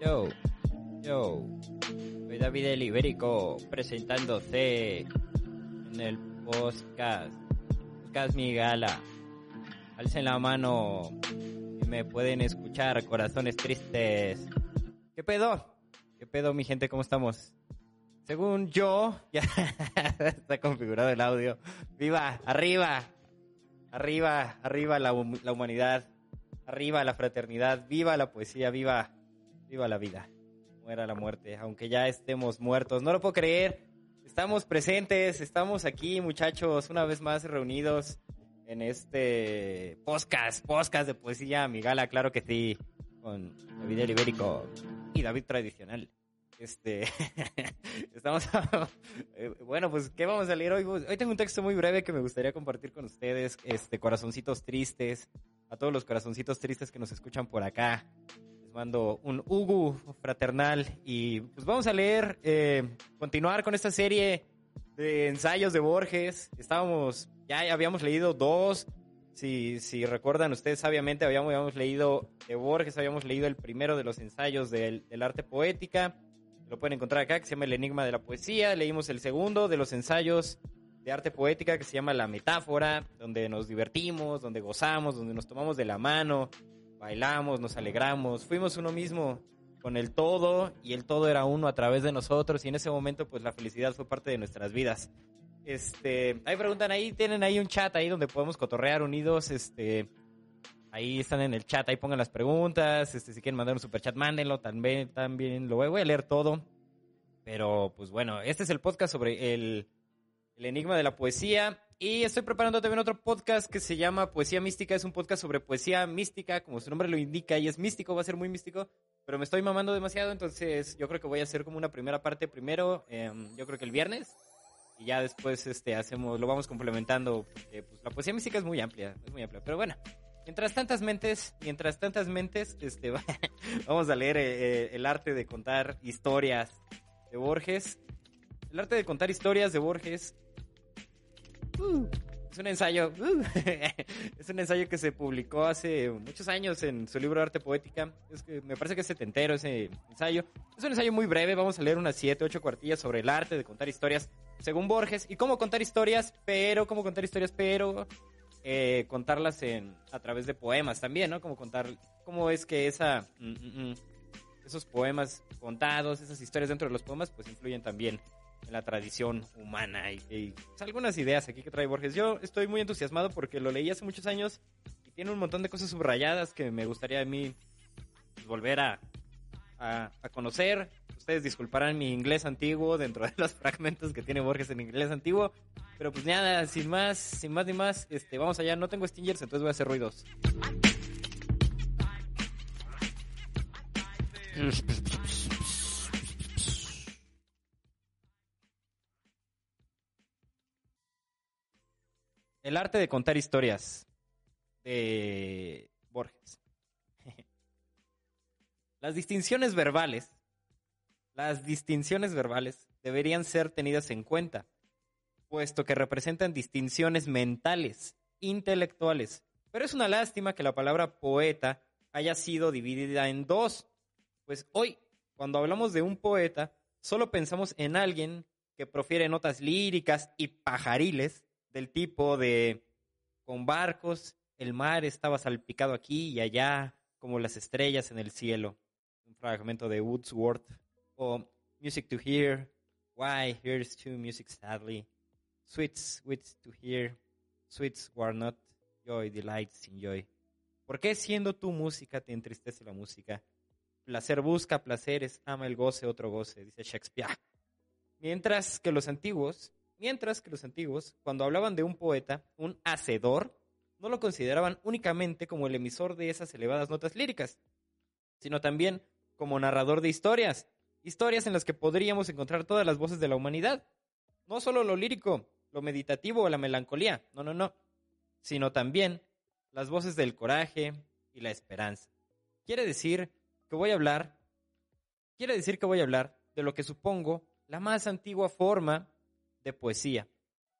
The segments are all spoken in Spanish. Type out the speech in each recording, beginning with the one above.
Yo, yo, soy David el Ibérico presentándose en el podcast, podcast Mi Gala. Alcen la mano me pueden escuchar, corazones tristes. ¿Qué pedo? ¿Qué pedo, mi gente? ¿Cómo estamos? Según yo, ya está configurado el audio. ¡Viva! ¡Arriba! ¡Arriba! ¡Arriba la, la humanidad! ¡Arriba la fraternidad! ¡Viva la poesía! ¡Viva! ¡Viva la vida! Muera la muerte, aunque ya estemos muertos. No lo puedo creer. Estamos presentes, estamos aquí, muchachos, una vez más reunidos en este podcast, podcast de poesía Migala, claro que sí, con David el Ibérico y David Tradicional. Este, estamos, eh, bueno, pues, ¿qué vamos a leer hoy? Hoy tengo un texto muy breve que me gustaría compartir con ustedes, este, corazoncitos tristes, a todos los corazoncitos tristes que nos escuchan por acá. Les mando un Ugu fraternal y pues vamos a leer, eh, continuar con esta serie de ensayos de Borges. Estábamos, ya habíamos leído dos. Si, si recuerdan ustedes sabiamente, habíamos, leído de Borges, habíamos leído el primero de los ensayos del, del arte poética. Lo pueden encontrar acá, que se llama El Enigma de la Poesía. Leímos el segundo de los ensayos de arte poética, que se llama La Metáfora, donde nos divertimos, donde gozamos, donde nos tomamos de la mano, bailamos, nos alegramos, fuimos uno mismo con el todo y el todo era uno a través de nosotros y en ese momento pues la felicidad fue parte de nuestras vidas. Este, ahí preguntan, ahí tienen ahí un chat ahí donde podemos cotorrear unidos, este, ahí están en el chat, ahí pongan las preguntas, este, si quieren mandar un super chat, mándenlo, también, también lo voy, a leer todo. Pero pues bueno, este es el podcast sobre el, el enigma de la poesía. Y estoy preparando también otro podcast que se llama Poesía Mística. Es un podcast sobre poesía mística, como su nombre lo indica, y es místico, va a ser muy místico. Pero me estoy mamando demasiado, entonces yo creo que voy a hacer como una primera parte primero, em, yo creo que el viernes. Y ya después este, hacemos, lo vamos complementando, porque pues, la poesía mística es muy amplia, es muy amplia. Pero bueno, mientras tantas mentes, mientras tantas mentes, este, vamos a leer eh, eh, el arte de contar historias de Borges. El arte de contar historias de Borges Uh, es un ensayo. uh, es un ensayo que se publicó hace muchos años en su libro arte poética. Es que me parece que es setentero ese ensayo. Es un ensayo muy breve. Vamos a leer unas 7, 8 cuartillas sobre el arte de contar historias según Borges y cómo contar historias, pero cómo contar historias, pero eh, contarlas en a través de poemas también, ¿no? Como contar cómo es que esa mm, mm, mm, esos poemas contados, esas historias dentro de los poemas, pues influyen también en la tradición humana y, y, pues, algunas ideas aquí que trae Borges. Yo estoy muy entusiasmado porque lo leí hace muchos años y tiene un montón de cosas subrayadas que me gustaría a mí pues, volver a, a, a, conocer. Ustedes disculparán mi inglés antiguo dentro de los fragmentos que tiene Borges en inglés antiguo. Pero pues nada, sin más, sin más ni más, este, vamos allá. No tengo stingers, entonces voy a hacer ruidos. El arte de contar historias de Borges. Las distinciones verbales, las distinciones verbales deberían ser tenidas en cuenta, puesto que representan distinciones mentales, intelectuales. Pero es una lástima que la palabra poeta haya sido dividida en dos, pues hoy, cuando hablamos de un poeta, solo pensamos en alguien que profiere notas líricas y pajariles del tipo de con barcos, el mar estaba salpicado aquí y allá como las estrellas en el cielo. Un fragmento de Wordsworth. O Music to Hear, Why Hears to Music Sadly, Sweets, Wits to Hear, Sweets Were Not, Joy, Delights in Joy. ¿Por qué siendo tu música te entristece la música? Placer busca placeres, ama el goce, otro goce, dice Shakespeare. Mientras que los antiguos Mientras que los antiguos, cuando hablaban de un poeta, un hacedor, no lo consideraban únicamente como el emisor de esas elevadas notas líricas, sino también como narrador de historias, historias en las que podríamos encontrar todas las voces de la humanidad. No solo lo lírico, lo meditativo o la melancolía, no, no, no, sino también las voces del coraje y la esperanza. Quiere decir que voy a hablar, quiere decir que voy a hablar de lo que supongo la más antigua forma de poesía,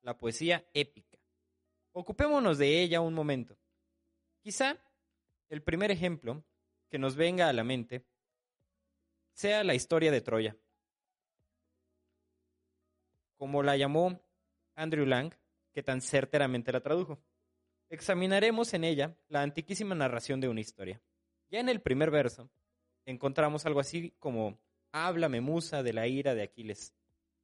la poesía épica. Ocupémonos de ella un momento. Quizá el primer ejemplo que nos venga a la mente sea la historia de Troya. Como la llamó Andrew Lang, que tan certeramente la tradujo. Examinaremos en ella la antiquísima narración de una historia. Ya en el primer verso encontramos algo así como Háblame musa de la ira de Aquiles,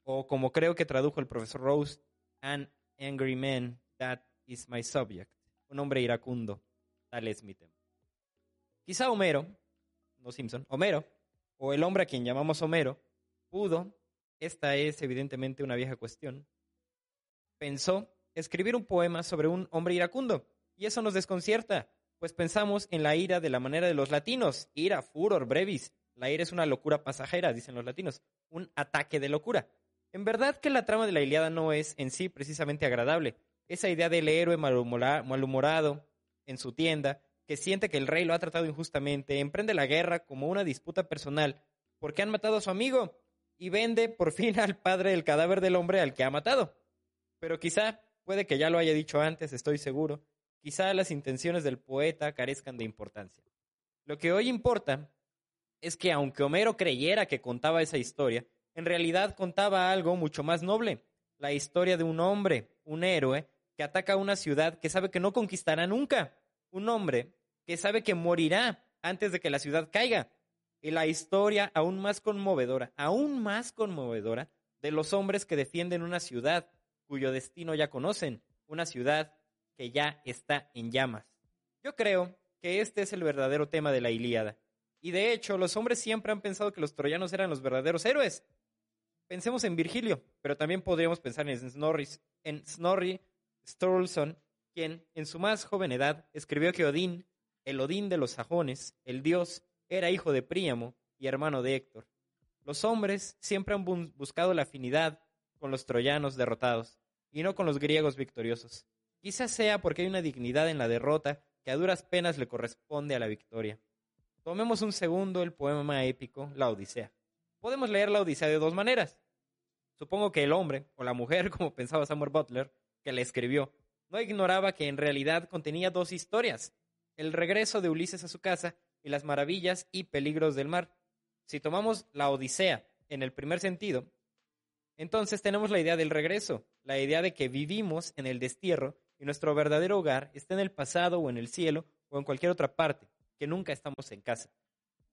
o como creo que tradujo el profesor Rose, An angry man, that is my subject. Un hombre iracundo, tal es mi tema. Quizá Homero, no Simpson, Homero, o el hombre a quien llamamos Homero, pudo, esta es evidentemente una vieja cuestión, pensó escribir un poema sobre un hombre iracundo. Y eso nos desconcierta, pues pensamos en la ira de la manera de los latinos, ira, furor, brevis. La ira es una locura pasajera, dicen los latinos, un ataque de locura. En verdad que la trama de la Iliada no es en sí precisamente agradable. Esa idea del héroe malhumorado en su tienda, que siente que el rey lo ha tratado injustamente, emprende la guerra como una disputa personal porque han matado a su amigo y vende por fin al padre del cadáver del hombre al que ha matado. Pero quizá, puede que ya lo haya dicho antes, estoy seguro, quizá las intenciones del poeta carezcan de importancia. Lo que hoy importa es que aunque Homero creyera que contaba esa historia, en realidad contaba algo mucho más noble, la historia de un hombre, un héroe, que ataca a una ciudad que sabe que no conquistará nunca, un hombre que sabe que morirá antes de que la ciudad caiga, y la historia aún más conmovedora, aún más conmovedora, de los hombres que defienden una ciudad cuyo destino ya conocen, una ciudad que ya está en llamas. Yo creo que este es el verdadero tema de la Ilíada. Y de hecho, los hombres siempre han pensado que los troyanos eran los verdaderos héroes. Pensemos en Virgilio, pero también podríamos pensar en Snorri, en Snorri Sturluson, quien en su más joven edad escribió que Odín, el Odín de los sajones, el dios, era hijo de Príamo y hermano de Héctor. Los hombres siempre han buscado la afinidad con los troyanos derrotados y no con los griegos victoriosos. Quizás sea porque hay una dignidad en la derrota que a duras penas le corresponde a la victoria. Tomemos un segundo el poema épico, la Odisea. Podemos leer la Odisea de dos maneras. Supongo que el hombre, o la mujer, como pensaba Samuel Butler, que la escribió, no ignoraba que en realidad contenía dos historias, el regreso de Ulises a su casa y las maravillas y peligros del mar. Si tomamos la Odisea en el primer sentido, entonces tenemos la idea del regreso, la idea de que vivimos en el destierro y nuestro verdadero hogar está en el pasado o en el cielo o en cualquier otra parte, que nunca estamos en casa.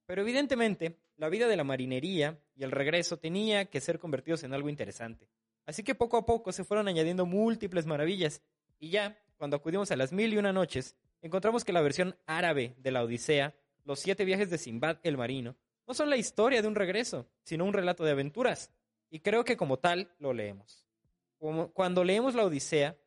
Pero evidentemente, la vida de la marinería y el regreso tenía que ser convertidos en algo interesante. Así que poco a poco se fueron añadiendo múltiples maravillas, y ya, cuando acudimos a las mil y una noches, encontramos que la versión árabe de la Odisea, los siete viajes de Simbad el Marino, no son la historia de un regreso, sino un relato de aventuras, y creo que como tal lo leemos. cuando leemos la Odisea,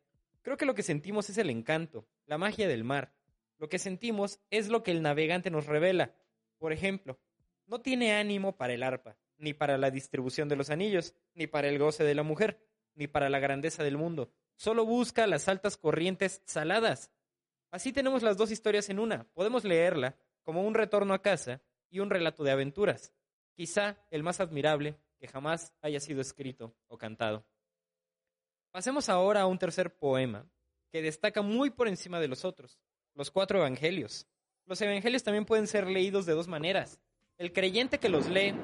creo que lo que sentimos es el encanto, la magia del mar. Lo que sentimos es lo que el navegante nos revela. Por ejemplo, no tiene ánimo para el arpa, ni para la distribución de los anillos, ni para el goce de la mujer, ni para la grandeza del mundo. Solo busca las altas corrientes saladas. Así tenemos las dos historias en una. Podemos leerla como un retorno a casa y un relato de aventuras. Quizá el más admirable que jamás haya sido escrito o cantado. Pasemos ahora a un tercer poema que destaca muy por encima de los otros, los cuatro evangelios. Los evangelios también pueden ser leídos de dos maneras. El creyente que los lee,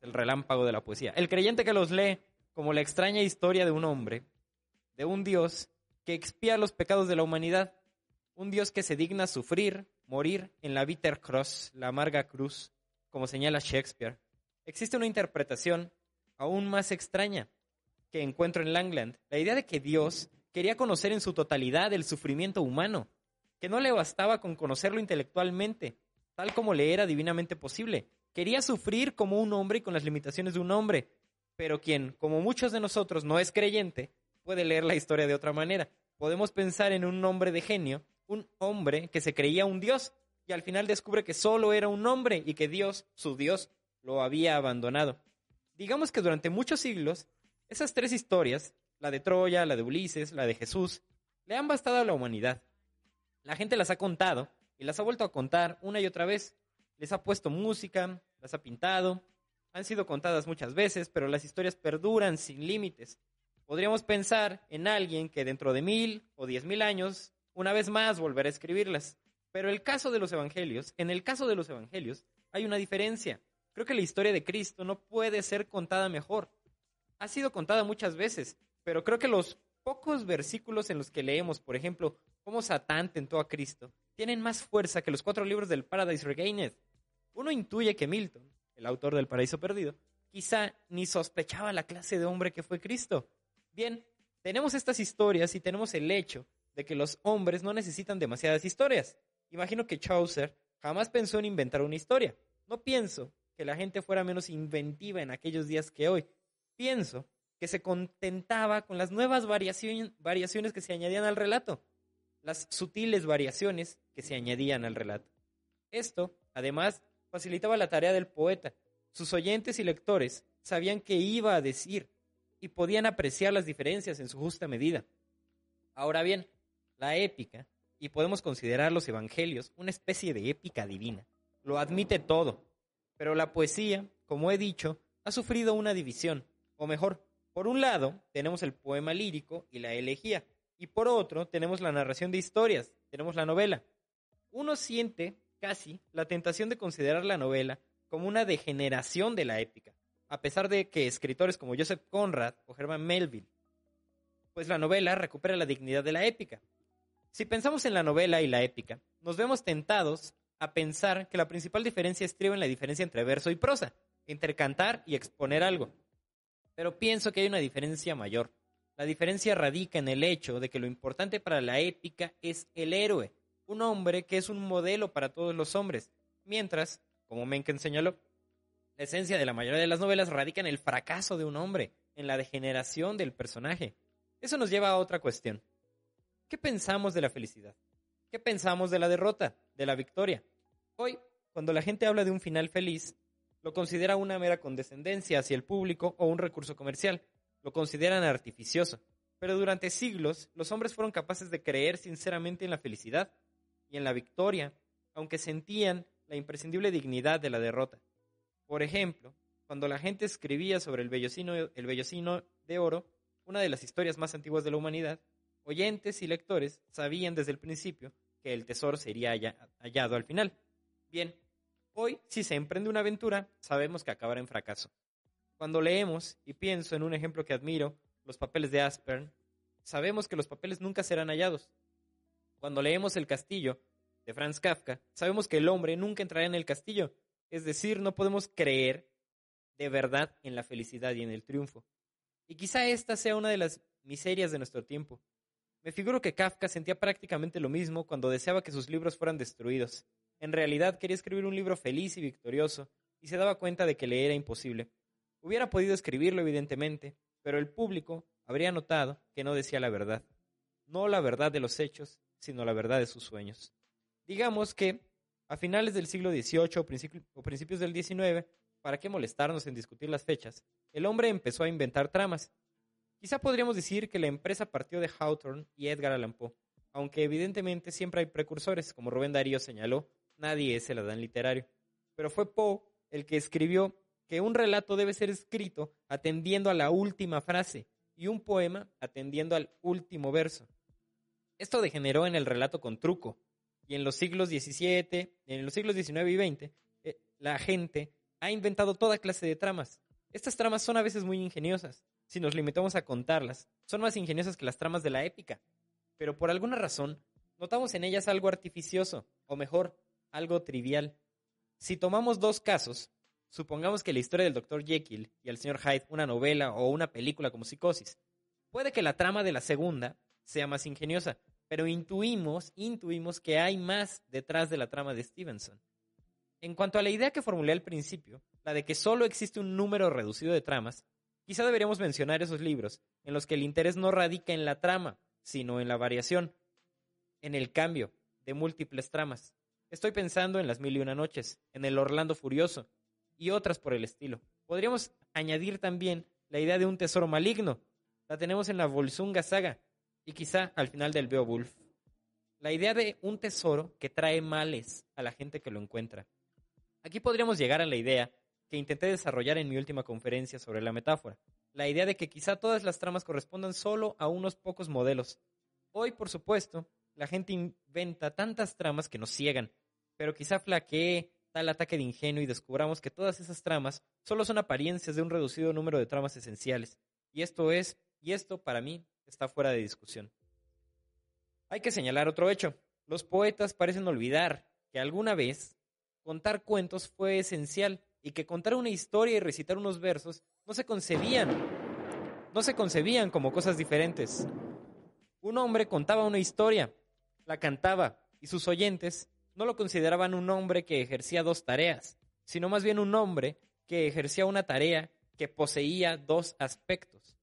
el relámpago de la poesía, el creyente que los lee como la extraña historia de un hombre, de un Dios que expía los pecados de la humanidad, un Dios que se digna sufrir, morir en la bitter cross, la amarga cruz, como señala Shakespeare, existe una interpretación aún más extraña que encuentro en Langland, la idea de que Dios quería conocer en su totalidad el sufrimiento humano, que no le bastaba con conocerlo intelectualmente, tal como le era divinamente posible. Quería sufrir como un hombre y con las limitaciones de un hombre, pero quien, como muchos de nosotros, no es creyente, puede leer la historia de otra manera. Podemos pensar en un hombre de genio, un hombre que se creía un Dios y al final descubre que solo era un hombre y que Dios, su Dios, lo había abandonado. Digamos que durante muchos siglos, esas tres historias, la de Troya, la de Ulises, la de Jesús, le han bastado a la humanidad. La gente las ha contado y las ha vuelto a contar una y otra vez. Les ha puesto música, las ha pintado, han sido contadas muchas veces, pero las historias perduran sin límites. Podríamos pensar en alguien que dentro de mil o diez mil años, una vez más, volverá a escribirlas. Pero el caso de los evangelios, en el caso de los evangelios, hay una diferencia. Creo que la historia de Cristo no puede ser contada mejor. Ha sido contada muchas veces, pero creo que los pocos versículos en los que leemos, por ejemplo, cómo Satán tentó a Cristo, tienen más fuerza que los cuatro libros del Paradise Regained. Uno intuye que Milton, el autor del Paraíso Perdido, quizá ni sospechaba la clase de hombre que fue Cristo. Bien, tenemos estas historias y tenemos el hecho de que los hombres no necesitan demasiadas historias. Imagino que Chaucer jamás pensó en inventar una historia. No pienso que la gente fuera menos inventiva en aquellos días que hoy. Pienso que se contentaba con las nuevas variaciones que se añadían al relato, las sutiles variaciones que se añadían al relato. Esto, además, facilitaba la tarea del poeta. Sus oyentes y lectores sabían qué iba a decir y podían apreciar las diferencias en su justa medida. Ahora bien, la épica, y podemos considerar los evangelios una especie de épica divina, lo admite todo, pero la poesía, como he dicho, ha sufrido una división, o mejor, por un lado tenemos el poema lírico y la elegía, y por otro tenemos la narración de historias, tenemos la novela. Uno siente casi la tentación de considerar la novela como una degeneración de la épica, a pesar de que escritores como Joseph Conrad o Herman Melville, pues la novela recupera la dignidad de la épica. Si pensamos en la novela y la épica, nos vemos tentados a pensar que la principal diferencia estriba en la diferencia entre verso y prosa, entre cantar y exponer algo. Pero pienso que hay una diferencia mayor. La diferencia radica en el hecho de que lo importante para la épica es el héroe, un hombre que es un modelo para todos los hombres, mientras, como Mencken señaló, la esencia de la mayoría de las novelas radica en el fracaso de un hombre, en la degeneración del personaje. Eso nos lleva a otra cuestión. ¿Qué pensamos de la felicidad? ¿Qué pensamos de la derrota, de la victoria? Hoy, cuando la gente habla de un final feliz, lo considera una mera condescendencia hacia el público o un recurso comercial. Lo consideran artificioso. Pero durante siglos, los hombres fueron capaces de creer sinceramente en la felicidad y en la victoria, aunque sentían la imprescindible dignidad de la derrota. Por ejemplo, cuando la gente escribía sobre el vellocino, el vellocino de oro, una de las historias más antiguas de la humanidad, oyentes y lectores sabían desde el principio que el tesoro sería hallado al final. Bien, hoy si se emprende una aventura, sabemos que acabará en fracaso. Cuando leemos, y pienso en un ejemplo que admiro, los papeles de Aspern, sabemos que los papeles nunca serán hallados. Cuando leemos El castillo de Franz Kafka, sabemos que el hombre nunca entrará en el castillo, es decir, no podemos creer de verdad en la felicidad y en el triunfo. Y quizá esta sea una de las miserias de nuestro tiempo. Me figuro que Kafka sentía prácticamente lo mismo cuando deseaba que sus libros fueran destruidos. En realidad quería escribir un libro feliz y victorioso, y se daba cuenta de que le era imposible. Hubiera podido escribirlo, evidentemente, pero el público habría notado que no decía la verdad. No la verdad de los hechos, sino la verdad de sus sueños. Digamos que, a finales del siglo XVIII o, principios del XIX, ¿para qué molestarnos en discutir las fechas? El hombre empezó a inventar tramas, Quizá podríamos decir que la empresa partió de Hawthorne y Edgar Allan Poe, aunque evidentemente siempre hay precursores, como Rubén Darío señaló, nadie es el Adán literario. Pero fue Poe el que escribió que un relato debe ser escrito atendiendo a la última frase y un poema atendiendo al último verso. Esto degeneró en el relato con truco, y en los siglos XVII, en los siglos XIX y XX, eh, la gente ha inventado toda clase de tramas. Estas tramas son a veces muy ingeniosas, si nos limitamos a contarlas, son más ingeniosas que las tramas de la épica. Pero por alguna razón, notamos en ellas algo artificioso, o mejor, algo trivial. Si tomamos dos casos, supongamos que la historia del Dr. Jekyll y el Sr. Hyde, una novela o una película como Psicosis, puede que la trama de la segunda sea más ingeniosa, pero intuimos, intuimos que hay más detrás de la trama de Stevenson. En cuanto a la idea que formulé al principio, la de que solo existe un número reducido de tramas, Quizá deberíamos mencionar esos libros, en los que el interés no radica en la trama, sino en la variación, en el cambio de múltiples tramas. Estoy pensando en Las Mil y Una Noches, en El Orlando Furioso y otras por el estilo. Podríamos añadir también la idea de un tesoro maligno. La tenemos en la Volsunga saga y quizá al final del Beowulf. la idea de un tesoro que trae males a la gente que lo encuentra. Aquí podríamos llegar a la idea que intenté desarrollar en mi última conferencia sobre la metáfora, la idea de que quizá todas las tramas correspondan solo a unos pocos modelos. Hoy, por supuesto, la gente inventa tantas tramas que nos ciegan, pero quizá flaquee tal ataque de ingenio y descubramos que todas esas tramas solo son apariencias de un reducido número de tramas esenciales. Y esto es, y esto para mí está fuera de discusión. Hay que señalar otro hecho. Los poetas parecen olvidar que alguna vez contar cuentos fue esencial y que contar una historia y recitar unos versos no se concebían, no se concebían como cosas diferentes. Un hombre contaba una historia, la cantaba y sus oyentes no lo consideraban un hombre que ejercía dos tareas, sino más bien un hombre que ejercía una tarea que poseía dos aspectos.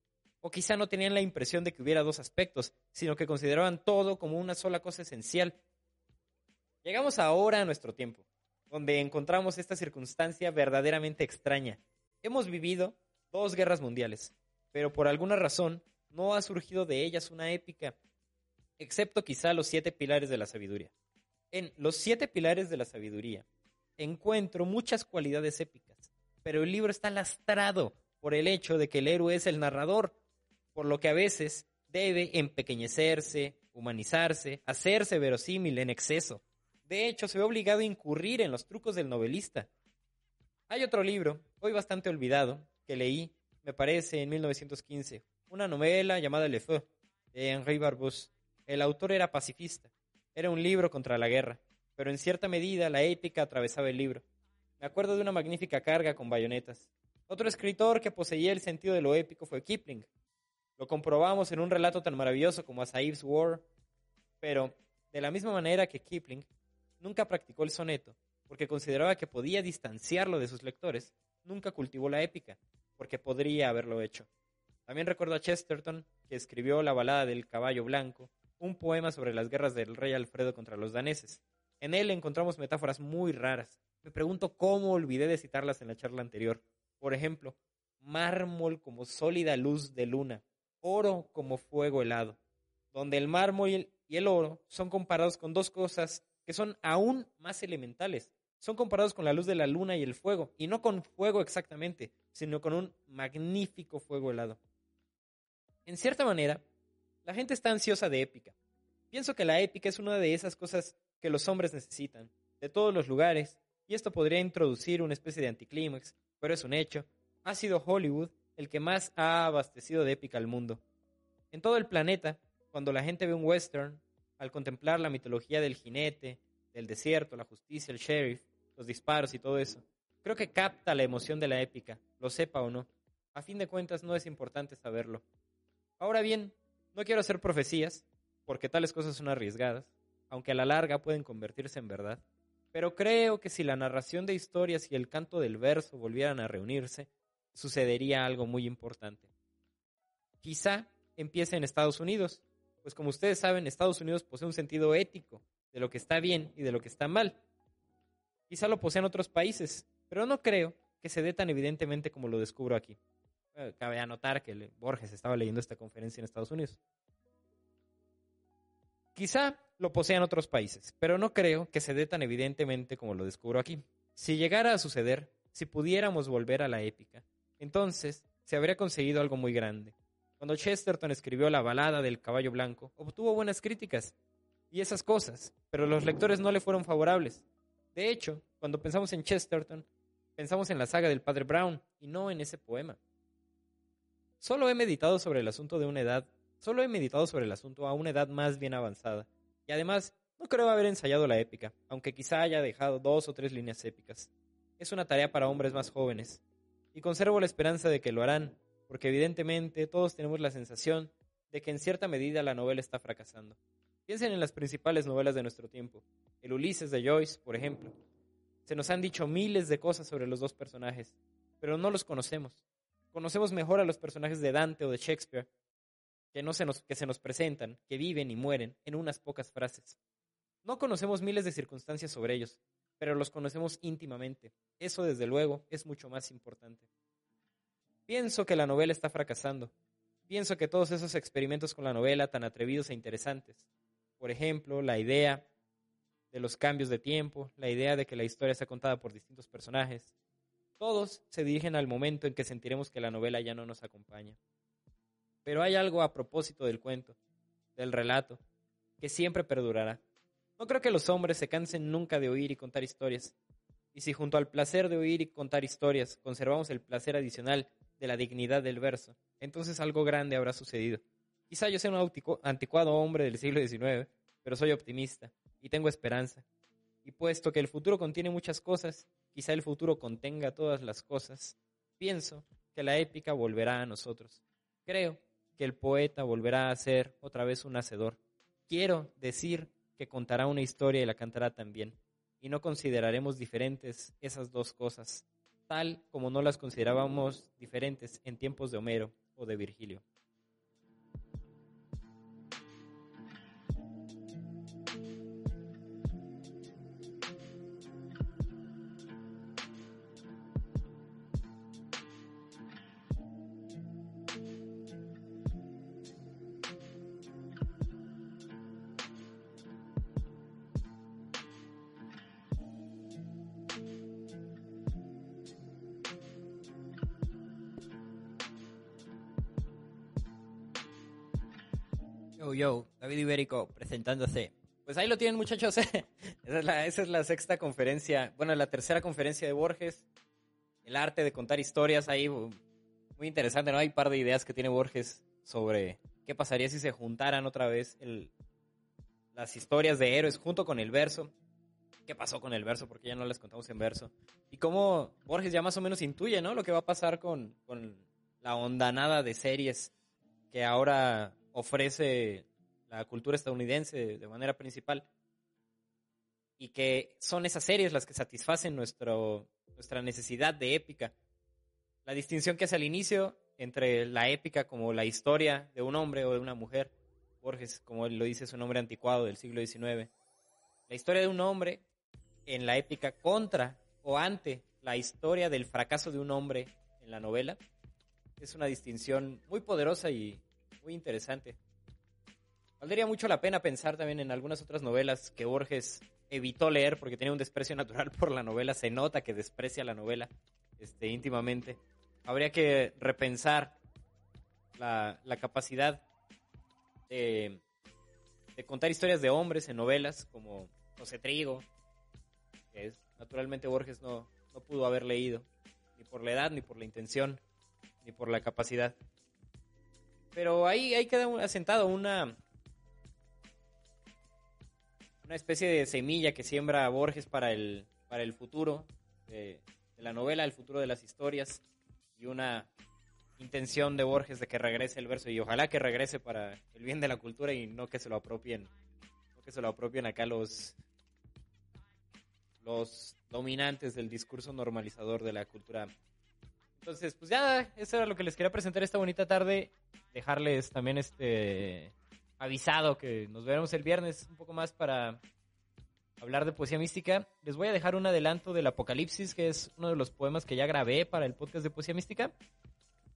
O quizá no tenían la impresión de que hubiera dos aspectos, sino que consideraban todo como una sola cosa esencial. Llegamos ahora a nuestro tiempo, donde encontramos esta circunstancia verdaderamente extraña. Hemos vivido dos guerras mundiales, pero por alguna razón no ha surgido de ellas una épica, excepto quizá los siete pilares de la sabiduría. En los siete pilares de la sabiduría encuentro muchas cualidades épicas, pero el libro está lastrado por el hecho de que el héroe es el narrador, por lo que a veces debe empequeñecerse, humanizarse, hacerse verosímil en exceso. De hecho, se ve obligado a incurrir en los trucos del novelista. Hay otro libro, hoy bastante olvidado, que leí, me parece, en 1915, una novela llamada Le Feu, de Henri Barbusse. El autor era pacifista. Era un libro contra la guerra, pero en cierta medida la épica atravesaba el libro. Me acuerdo de una magnífica carga con bayonetas. Otro escritor que poseía el sentido de lo épico fue Kipling. Lo comprobamos en un relato tan maravilloso como A War. Pero, de la misma manera que Kipling, nunca practicó el soneto, porque consideraba que podía distanciarlo de sus lectores, nunca cultivó la épica, porque podría haberlo hecho. También recuerdo a Chesterton, que escribió la balada del caballo blanco, un poema sobre las guerras del rey Alfredo contra los daneses. En él encontramos metáforas muy raras, me pregunto cómo olvidé de citarlas en la charla anterior. Por ejemplo, mármol como sólida luz de luna, oro como fuego helado, donde el mármol y el oro son comparados con dos cosas que son aún más elementales. Son comparados con la luz de la luna y el fuego, y no con fuego exactamente, sino con un magnífico fuego helado. En cierta manera, la gente está ansiosa de épica. Pienso que la épica es una de esas cosas que los hombres necesitan, de todos los lugares, y esto podría introducir una especie de anticlímax, pero es un hecho. Ha sido Hollywood el que más ha abastecido de épica al mundo. En todo el planeta, cuando la gente ve un western, al contemplar la mitología del jinete, del desierto, la justicia, el sheriff, los disparos y todo eso, creo que capta la emoción de la épica, lo sepa o no. A fin de cuentas no es importante saberlo. Ahora bien, no quiero hacer profecías, porque tales cosas son arriesgadas, aunque a la larga pueden convertirse en verdad. Pero creo que si la narración de historias y el canto del verso volvieran a reunirse, sucedería algo muy importante. Quizá empiece en Estados Unidos, pues como ustedes saben, Estados Unidos posee un sentido ético de lo que está bien y de lo que está mal. Quizá lo posean otros países, pero no creo que se dé tan evidentemente como lo descubro aquí. Eh, cabe anotar que Borges estaba leyendo esta conferencia en Estados Unidos. Quizá lo posean otros países, pero no creo que se dé tan evidentemente como lo descubro aquí. Si llegara a suceder, si pudiéramos volver a la épica, entonces se habría conseguido algo muy grande. Cuando Chesterton escribió la balada del caballo blanco, obtuvo buenas críticas y esas cosas, pero los lectores no le fueron favorables. De hecho, cuando pensamos en Chesterton, pensamos en la saga del padre Brown y no en ese poema. Solo he meditado sobre el asunto de una edad Solo he meditado sobre el asunto a una edad más bien avanzada, y además no creo haber ensayado la épica, aunque quizá haya dejado dos o tres líneas épicas. Es una tarea para hombres más jóvenes, y conservo la esperanza de que lo harán, porque evidentemente todos tenemos la sensación de que en cierta medida la novela está fracasando. Piensen en las principales novelas de nuestro tiempo, el Ulises de Joyce, por ejemplo. Se nos han dicho miles de cosas sobre los dos personajes, pero no los conocemos. Conocemos mejor a los personajes de Dante o de Shakespeare, que, no se nos, que se nos presentan, que viven y mueren en unas pocas frases. No conocemos miles de circunstancias sobre ellos, pero los conocemos íntimamente. Eso, desde luego, es mucho más importante. Pienso que la novela está fracasando. Pienso que todos esos experimentos con la novela tan atrevidos e interesantes, por ejemplo, la idea de los cambios de tiempo, la idea de que la historia está contada por distintos personajes, todos se dirigen al momento en que sentiremos que la novela ya no nos acompaña. Pero hay algo a propósito del cuento, del relato, que siempre perdurará. No creo que los hombres se cansen nunca de oír y contar historias. Y si junto al placer de oír y contar historias conservamos el placer adicional de la dignidad del verso, entonces algo grande habrá sucedido. Quizá yo sea un anticuado hombre del siglo XIX, pero soy optimista y tengo esperanza. Y puesto que el futuro contiene muchas cosas, quizá el futuro contenga todas las cosas, pienso que la épica volverá a nosotros. Creo que el poeta volverá a ser otra vez un hacedor. Quiero decir que contará una historia y la cantará también. Y no consideraremos diferentes esas dos cosas, tal como no las considerábamos diferentes en tiempos de Homero o de Virgilio. Yo, yo, David Ibérico presentándose. Pues ahí lo tienen muchachos. esa, es la, sexta conferencia, bueno, la tercera conferencia de Borges. El arte de contar historias ahí, muy interesante, ¿no? Hay un par de ideas que tiene Borges sobre qué pasaría si se juntaran otra vez las historias de héroes junto con el verso. ¿Qué pasó con el verso? Porque ya no las contamos en verso. Y cómo Borges ya más o menos intuye, ¿no? Lo que va a pasar con, con la ondanada de series que ahora ofrece la cultura estadounidense de manera principal y que son esas series las que satisfacen nuestro, nuestra necesidad de épica. La distinción que hace al inicio entre la épica como la historia de un hombre o de una mujer, Borges, como él lo dice, es un hombre anticuado del siglo XIX, la historia de un hombre en la épica contra o ante la historia del fracaso de un hombre en la novela, es una distinción muy poderosa y muy interesante. Valdría mucho la pena pensar también en algunas otras novelas que Borges evitó leer porque tenía un desprecio natural por la novela. Se nota que desprecia la novela este, íntimamente. Habría que repensar la, capacidad de, contar historias de hombres en novelas como José Trigo, que naturalmente Borges no, no pudo haber leído, ni por la edad, ni por la intención, ni por la capacidad. Pero ahí, ahí queda asentado una, una especie de semilla que siembra Borges para el, para el futuro de, la novela, el futuro de las historias y una intención de Borges de que regrese el verso y ojalá que regrese para el bien de la cultura y no que se lo apropien, no que se lo apropien acá los los dominantes del discurso normalizador de la cultura entonces, pues ya, eso era lo que les quería presentar esta bonita tarde. Dejarles también este avisado que nos veremos el viernes un poco más para hablar de poesía mística. Les voy a dejar un adelanto del Apocalipsis, que es uno de los poemas que ya grabé para el podcast de poesía mística.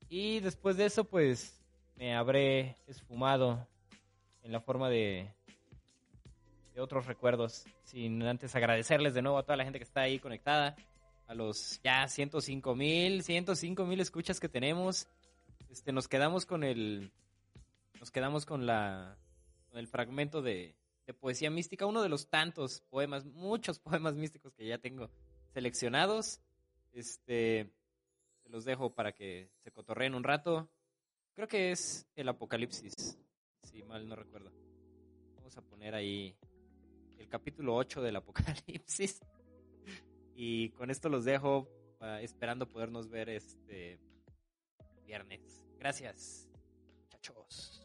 Y después de eso, pues me habré esfumado en la forma de, de otros recuerdos. Sin antes agradecerles de nuevo a toda la gente que está ahí conectada a los ya 105 mil, 105 mil escuchas que tenemos. Este, nos quedamos con el, nos quedamos con la, con el fragmento de, poesía mística, uno de los tantos poemas, muchos poemas místicos que ya tengo seleccionados. Este, se los dejo para que se cotorreen un rato. Creo que es el Apocalipsis, si mal no recuerdo. Vamos a poner ahí el capítulo 8 del Apocalipsis. Y con esto los dejo uh, esperando podernos ver este viernes. Gracias, muchachos.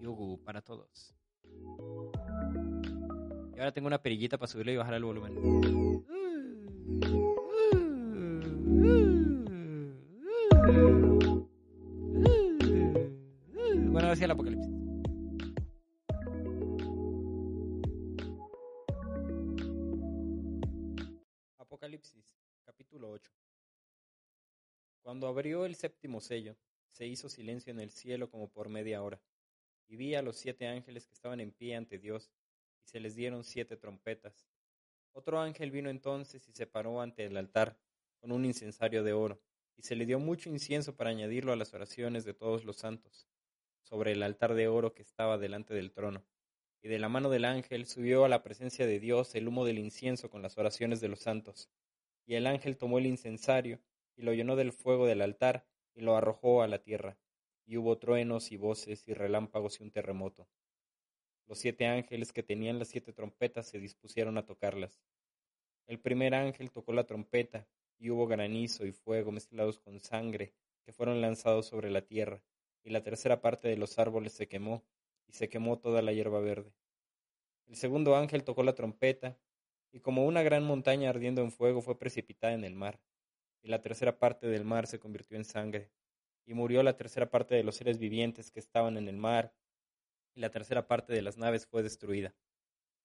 Yugu para todos. Y ahora tengo una perillita para subirle y bajar el volumen. Bueno, sí el apocalipsis. Cuando abrió el séptimo sello, se hizo silencio en el cielo como por media hora. y vi a los siete ángeles que estaban en pie ante Dios, y se les dieron siete trompetas. Otro ángel vino entonces y se paró ante el altar, con un incensario de oro, y se le dio mucho incienso para añadirlo a las oraciones de todos los santos, sobre el altar de oro que estaba delante del trono. Y de la mano del ángel subió a la presencia de Dios el humo del incienso con las oraciones de los santos. Y el ángel tomó el incensario, y lo llenó del fuego del altar, y lo arrojó a la tierra y hubo truenos y voces y relámpagos y un terremoto. Los siete ángeles que tenían las siete trompetas se dispusieron a tocarlas. El primer ángel tocó la trompeta, y hubo granizo y fuego mezclados con sangre, que fueron lanzados sobre la tierra, y la tercera parte de los árboles se quemó, y se quemó toda la hierba verde. El segundo ángel tocó la trompeta, y como una gran montaña ardiendo en fuego fue precipitada en el mar, y la tercera parte del mar se convirtió en sangre, y murió la tercera parte de los seres vivientes que estaban en el mar, y la tercera parte de las naves fue destruida.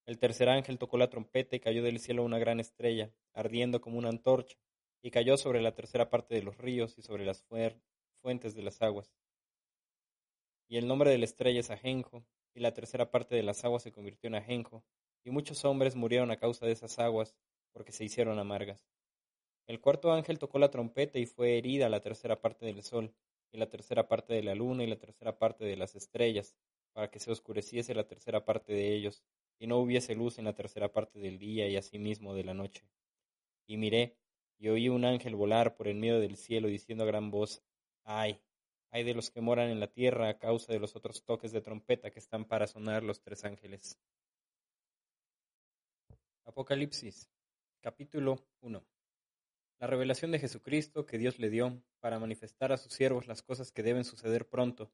El tercer ángel tocó la trompeta y cayó del cielo una gran estrella, ardiendo como una antorcha, y cayó sobre la tercera parte de los ríos y sobre las fuentes de las aguas. Y el nombre de la estrella es Ajenjo, y la tercera parte de las aguas se convirtió en Ajenjo, y muchos hombres murieron a causa de esas aguas, porque se hicieron amargas. El cuarto ángel tocó la trompeta y fue herida la tercera parte del sol, y la tercera parte de la luna y la tercera parte de las estrellas, para que se oscureciese la tercera parte de ellos, y no hubiese luz en la tercera parte del día y asimismo de la noche. Y miré, y oí un ángel volar por el medio del cielo diciendo a gran voz, ay, ay de los que moran en la tierra a causa de los otros toques de trompeta que están para sonar los tres ángeles. Apocalipsis, capítulo 1. La revelación de Jesucristo que Dios le dio para manifestar a sus siervos las cosas que deben suceder pronto,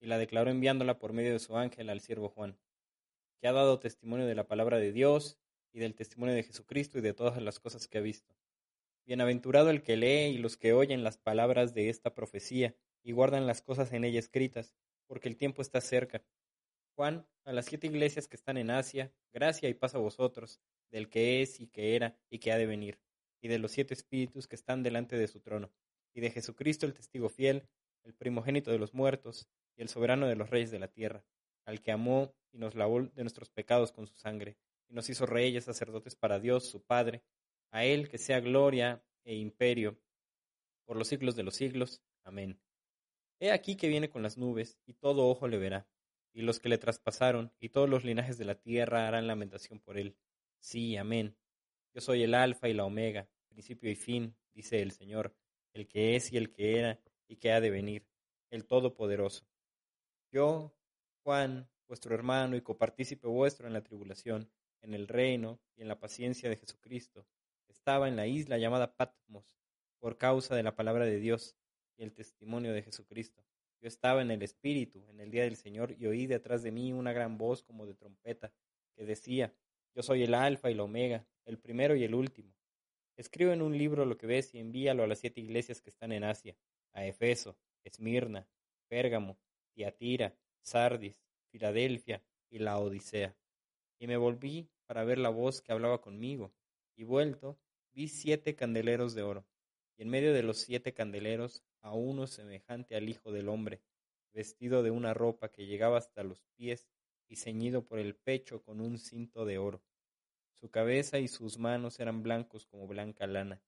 y la declaró enviándola por medio de su ángel al siervo Juan, que ha dado testimonio de la palabra de Dios y del testimonio de Jesucristo y de todas las cosas que ha visto. Bienaventurado el que lee y los que oyen las palabras de esta profecía y guardan las cosas en ella escritas, porque el tiempo está cerca. Juan, a las siete iglesias que están en Asia, gracia y paz a vosotros, del que es y que era y que ha de venir y de los siete espíritus que están delante de su trono, y de Jesucristo el testigo fiel, el primogénito de los muertos, y el soberano de los reyes de la tierra, al que amó y nos lavó de nuestros pecados con su sangre, y nos hizo reyes sacerdotes para Dios su Padre, a él que sea gloria e imperio por los siglos de los siglos. Amén. He aquí que viene con las nubes, y todo ojo le verá, y los que le traspasaron, y todos los linajes de la tierra harán lamentación por él. Sí, amén. Yo soy el Alfa y la Omega, principio y fin, dice el Señor, el que es y el que era y que ha de venir, el Todopoderoso. Yo, Juan, vuestro hermano y copartícipe vuestro en la tribulación, en el reino y en la paciencia de Jesucristo, estaba en la isla llamada Patmos, por causa de la palabra de Dios y el testimonio de Jesucristo. Yo estaba en el Espíritu en el día del Señor y oí detrás de mí una gran voz como de trompeta que decía, Yo soy el Alfa y la Omega, el primero y el último. Escribe en un libro lo que ves y envíalo a las siete iglesias que están en Asia, a Efeso, Esmirna, Pérgamo, Tiatira, Sardis, Filadelfia y la Odisea. Y me volví para ver la voz que hablaba conmigo, y vuelto vi siete candeleros de oro, y en medio de los siete candeleros a uno semejante al Hijo del Hombre, vestido de una ropa que llegaba hasta los pies y ceñido por el pecho con un cinto de oro su cabeza y sus manos eran blancos como blanca lana,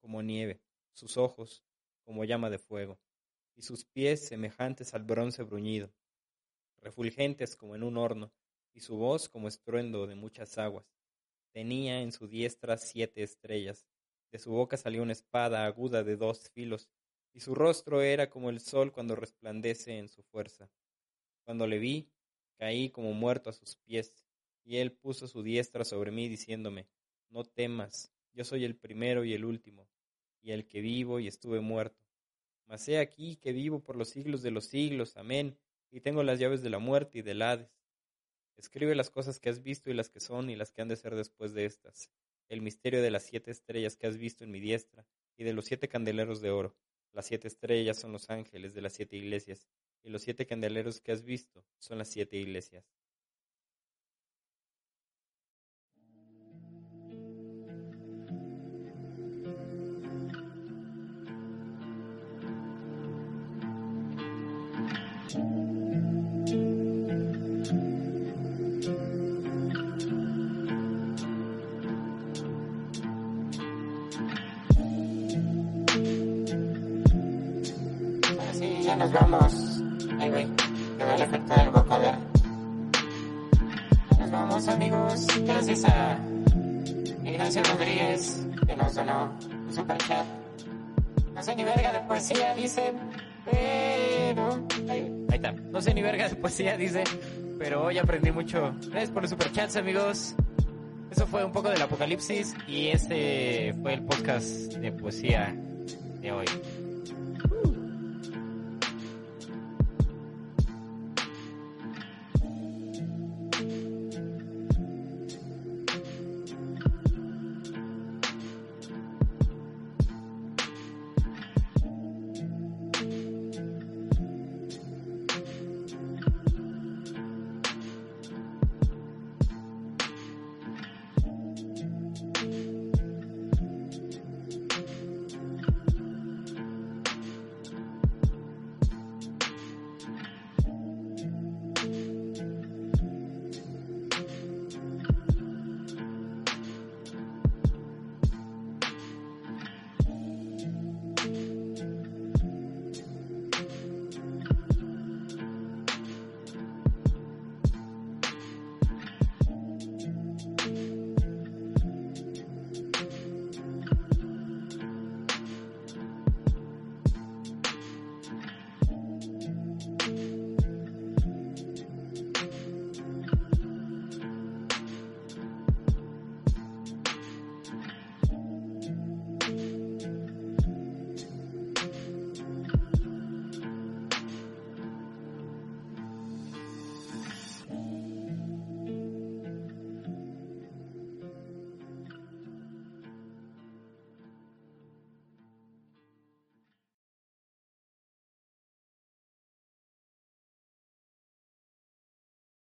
como nieve, sus ojos como llama de fuego, y sus pies semejantes al bronce bruñido, refulgentes como en un horno, y su voz como estruendo de muchas aguas. Tenía en su diestra siete estrellas, de su boca salió una espada aguda de dos filos, y su rostro era como el sol cuando resplandece en su fuerza. Cuando le vi, caí como muerto a sus pies, y él puso su diestra sobre mí, diciéndome, No temas, yo soy el primero y el último, y el que vivo y estuve muerto. Mas he aquí que vivo por los siglos de los siglos, amén, y tengo las llaves de la muerte y del Hades. Escribe las cosas que has visto y las que son y las que han de ser después de estas, el misterio de las siete estrellas que has visto en mi diestra, y de los siete candeleros de oro. Las siete estrellas son los ángeles de las siete iglesias, y los siete candeleros que has visto son las siete iglesias. Vocoder. Nos vamos, amigos. Gracias a Ignacio Rodríguez, que nos donó un super chat. No sé ni verga de poesía, dice, pero... Ahí está. No sé ni verga de poesía, dice, pero hoy aprendí mucho. Gracias por los superchats, amigos. Eso fue un poco del apocalipsis y este fue el podcast de poesía de hoy.